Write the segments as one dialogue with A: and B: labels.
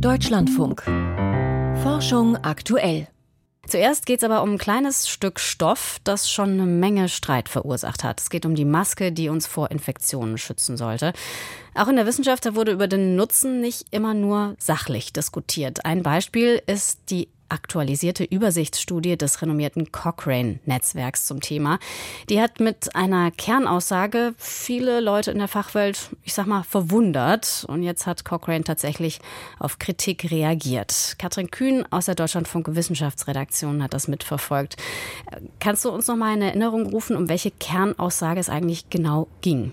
A: Deutschlandfunk. Forschung aktuell. Zuerst geht es aber um ein kleines Stück Stoff, das schon eine Menge Streit verursacht hat. Es geht um die Maske, die uns vor Infektionen schützen sollte. Auch in der Wissenschaft wurde über den Nutzen nicht immer nur sachlich diskutiert. Ein Beispiel ist die aktualisierte Übersichtsstudie des renommierten Cochrane-Netzwerks zum Thema. Die hat mit einer Kernaussage viele Leute in der Fachwelt, ich sag mal, verwundert. Und jetzt hat Cochrane tatsächlich auf Kritik reagiert. Katrin Kühn aus der Deutschlandfunk Wissenschaftsredaktion hat das mitverfolgt. Kannst du uns noch mal in Erinnerung rufen, um welche Kernaussage es eigentlich genau ging?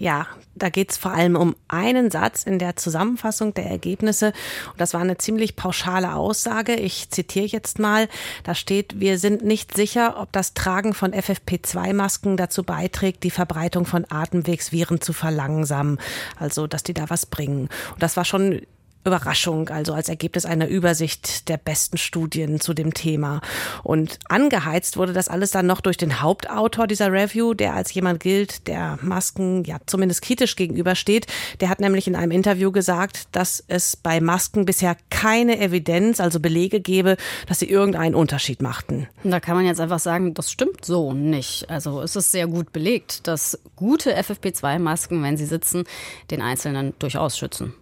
B: Ja, da geht es vor allem um einen Satz in der Zusammenfassung der Ergebnisse. Und das war eine ziemlich pauschale Aussage. Ich zitiere jetzt mal. Da steht, wir sind nicht sicher, ob das Tragen von FFP2-Masken dazu beiträgt, die Verbreitung von Atemwegsviren zu verlangsamen. Also, dass die da was bringen. Und das war schon Überraschung, also als Ergebnis einer Übersicht der besten Studien zu dem Thema. Und angeheizt wurde das alles dann noch durch den Hauptautor dieser Review, der als jemand gilt, der Masken ja zumindest kritisch gegenübersteht. Der hat nämlich in einem Interview gesagt, dass es bei Masken bisher keine Evidenz, also Belege gebe, dass sie irgendeinen Unterschied machten.
A: Da kann man jetzt einfach sagen, das stimmt so nicht. Also es ist sehr gut belegt, dass gute FFP2-Masken, wenn sie sitzen, den Einzelnen durchaus schützen.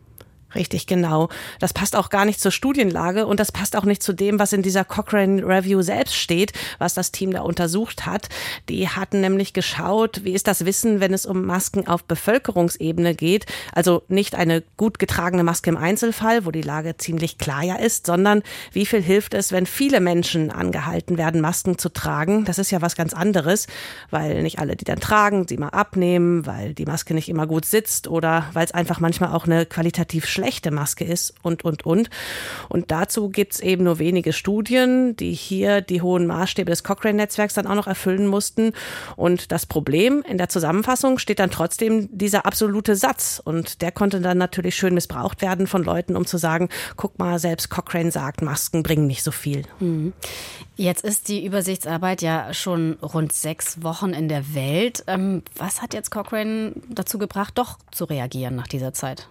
B: Richtig, genau. Das passt auch gar nicht zur Studienlage und das passt auch nicht zu dem, was in dieser Cochrane Review selbst steht, was das Team da untersucht hat. Die hatten nämlich geschaut, wie ist das Wissen, wenn es um Masken auf Bevölkerungsebene geht. Also nicht eine gut getragene Maske im Einzelfall, wo die Lage ziemlich klar ja ist, sondern wie viel hilft es, wenn viele Menschen angehalten werden, Masken zu tragen. Das ist ja was ganz anderes, weil nicht alle, die dann tragen, sie mal abnehmen, weil die Maske nicht immer gut sitzt oder weil es einfach manchmal auch eine qualitativ schlechte Maske ist und, und, und. Und dazu gibt es eben nur wenige Studien, die hier die hohen Maßstäbe des Cochrane-Netzwerks dann auch noch erfüllen mussten. Und das Problem in der Zusammenfassung steht dann trotzdem dieser absolute Satz. Und der konnte dann natürlich schön missbraucht werden von Leuten, um zu sagen, guck mal, selbst Cochrane sagt, Masken bringen nicht so viel. Mhm.
A: Jetzt ist die Übersichtsarbeit ja schon rund sechs Wochen in der Welt. Ähm, was hat jetzt Cochrane dazu gebracht, doch zu reagieren nach dieser Zeit?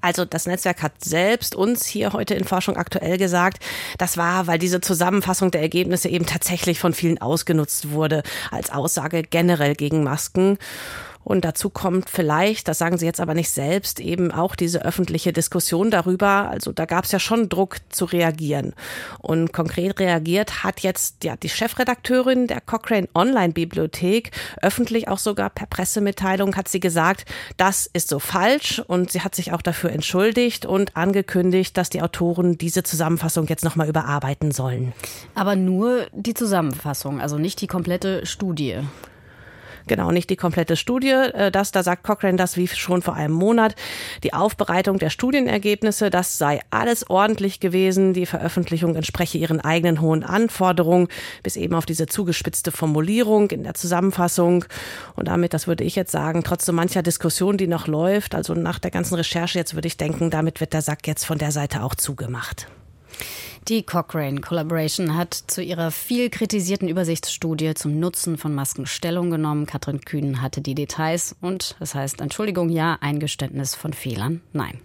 B: Also das Netzwerk hat selbst uns hier heute in Forschung aktuell gesagt, das war, weil diese Zusammenfassung der Ergebnisse eben tatsächlich von vielen ausgenutzt wurde als Aussage generell gegen Masken. Und dazu kommt vielleicht, das sagen Sie jetzt aber nicht selbst, eben auch diese öffentliche Diskussion darüber. Also da gab es ja schon Druck zu reagieren. Und konkret reagiert hat jetzt ja die Chefredakteurin der Cochrane Online Bibliothek öffentlich auch sogar per Pressemitteilung hat sie gesagt, das ist so falsch und sie hat sich auch dafür entschuldigt und angekündigt, dass die Autoren diese Zusammenfassung jetzt nochmal überarbeiten sollen.
A: Aber nur die Zusammenfassung, also nicht die komplette Studie.
B: Genau, nicht die komplette Studie. Äh, das, da sagt Cochrane das wie schon vor einem Monat. Die Aufbereitung der Studienergebnisse, das sei alles ordentlich gewesen. Die Veröffentlichung entspreche ihren eigenen hohen Anforderungen, bis eben auf diese zugespitzte Formulierung in der Zusammenfassung. Und damit, das würde ich jetzt sagen, trotz so mancher Diskussion, die noch läuft, also nach der ganzen Recherche jetzt würde ich denken, damit wird der Sack jetzt von der Seite auch zugemacht.
A: Die Cochrane Collaboration hat zu ihrer viel kritisierten Übersichtsstudie zum Nutzen von Masken Stellung genommen. Katrin Kühn hatte die Details und das heißt Entschuldigung ja, Eingeständnis von Fehlern nein.